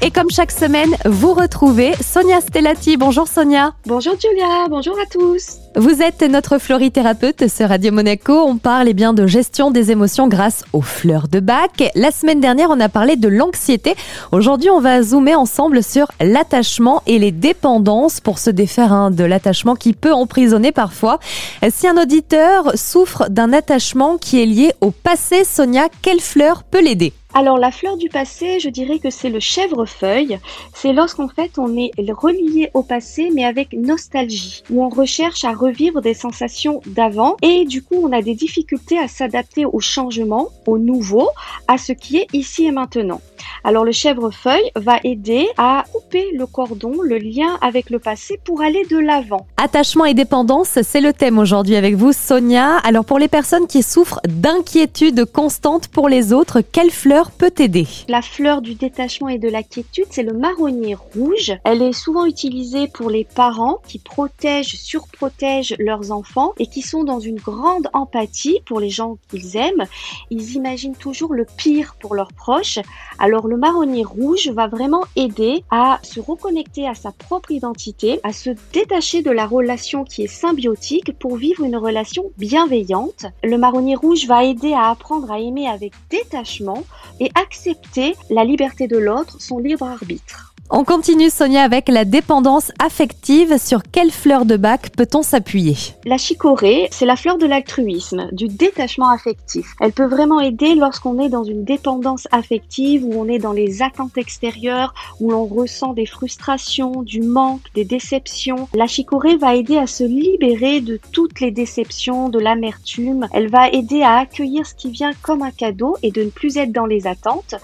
Et comme chaque semaine, vous retrouvez Sonia Stellati. Bonjour Sonia. Bonjour Julia, bonjour à tous. Vous êtes notre florithérapeute sur Radio Monaco. On parle eh bien de gestion des émotions grâce aux fleurs de bac. La semaine dernière, on a parlé de l'anxiété. Aujourd'hui, on va zoomer ensemble sur l'attachement et les dépendances pour se défaire hein, de l'attachement qui peut emprisonner parfois. Si un auditeur souffre d'un attachement qui est lié au passé, Sonia, quelle fleur peut l'aider? Alors la fleur du passé, je dirais que c'est le chèvrefeuille. C'est lorsqu'en fait on est relié au passé mais avec nostalgie, où on recherche à revivre des sensations d'avant et du coup on a des difficultés à s'adapter au changement, au nouveau, à ce qui est ici et maintenant. Alors le chèvrefeuille va aider à couper le cordon, le lien avec le passé pour aller de l'avant. Attachement et dépendance, c'est le thème aujourd'hui avec vous Sonia. Alors pour les personnes qui souffrent d'inquiétude constante pour les autres, quelle fleur peut aider? La fleur du détachement et de la quiétude, c'est le marronnier rouge. Elle est souvent utilisée pour les parents qui protègent, surprotègent leurs enfants et qui sont dans une grande empathie pour les gens qu'ils aiment. Ils imaginent toujours le pire pour leurs proches. Alors le marronnier rouge va vraiment aider à se reconnecter à sa propre identité, à se détacher de la relation qui est symbiotique pour vivre une relation bienveillante. Le marronnier rouge va aider à apprendre à aimer avec détachement et accepter la liberté de l'autre, son libre arbitre. On continue Sonia avec la dépendance affective. Sur quelle fleur de bac peut-on s'appuyer? La chicorée, c'est la fleur de l'altruisme, du détachement affectif. Elle peut vraiment aider lorsqu'on est dans une dépendance affective, où on est dans les attentes extérieures, où l'on ressent des frustrations, du manque, des déceptions. La chicorée va aider à se libérer de toutes les déceptions, de l'amertume. Elle va aider à accueillir ce qui vient comme un cadeau et de ne plus être dans les attentes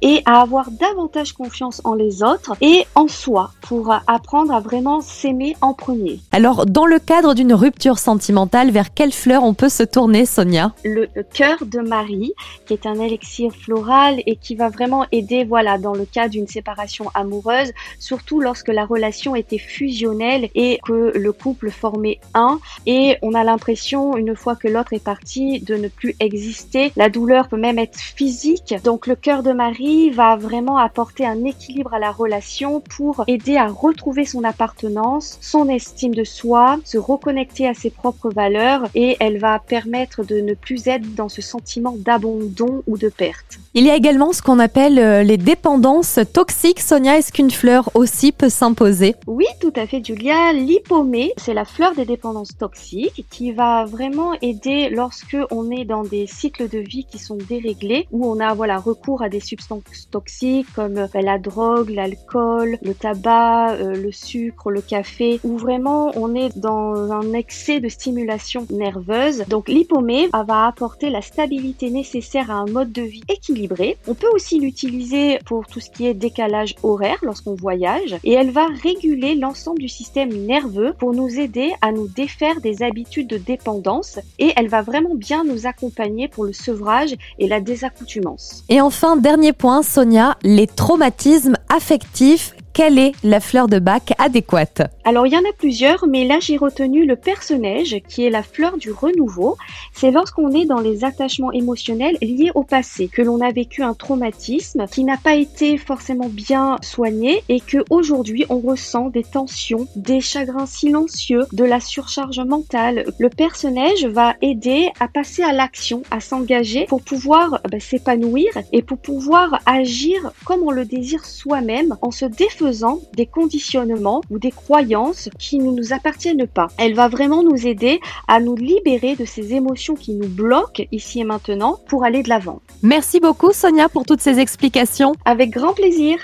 et à avoir davantage confiance en les autres et en soi pour apprendre à vraiment s'aimer en premier. Alors, dans le cadre d'une rupture sentimentale, vers quelle fleur on peut se tourner, Sonia? Le cœur de Marie, qui est un élixir floral et qui va vraiment aider, voilà, dans le cas d'une séparation amoureuse, surtout lorsque la relation était fusionnelle et que le couple formait un et on a l'impression, une fois que l'autre est parti, de ne plus exister. La douleur peut même être physique. Donc, le cœur de Marie va vraiment apporter un équilibre à la relation pour aider à retrouver son appartenance, son estime de soi, se reconnecter à ses propres valeurs et elle va permettre de ne plus être dans ce sentiment d'abandon ou de perte. Il y a également ce qu'on appelle euh, les dépendances toxiques. Sonia, est-ce qu'une fleur aussi peut s'imposer? Oui, tout à fait, Julia. L'hypomée, c'est la fleur des dépendances toxiques qui va vraiment aider lorsque on est dans des cycles de vie qui sont déréglés, où on a voilà recours à des substances toxiques comme euh, la drogue, l'alcool le tabac, euh, le sucre, le café, où vraiment on est dans un excès de stimulation nerveuse. Donc l'hypomée va apporter la stabilité nécessaire à un mode de vie équilibré. On peut aussi l'utiliser pour tout ce qui est décalage horaire lorsqu'on voyage et elle va réguler l'ensemble du système nerveux pour nous aider à nous défaire des habitudes de dépendance et elle va vraiment bien nous accompagner pour le sevrage et la désaccoutumance. Et enfin, dernier point, Sonia, les traumatismes quelle est la fleur de bac adéquate? Alors il y en a plusieurs, mais là j'ai retenu le personnage qui est la fleur du renouveau. C'est lorsqu'on est dans les attachements émotionnels liés au passé, que l'on a vécu un traumatisme qui n'a pas été forcément bien soigné et que aujourd'hui on ressent des tensions, des chagrins silencieux, de la surcharge mentale. Le personnage va aider à passer à l'action, à s'engager pour pouvoir bah, s'épanouir et pour pouvoir agir comme on le désire soi-même en se défaisant des conditionnements ou des croyances qui ne nous appartiennent pas. Elle va vraiment nous aider à nous libérer de ces émotions qui nous bloquent ici et maintenant pour aller de l'avant. Merci beaucoup Sonia pour toutes ces explications. Avec grand plaisir.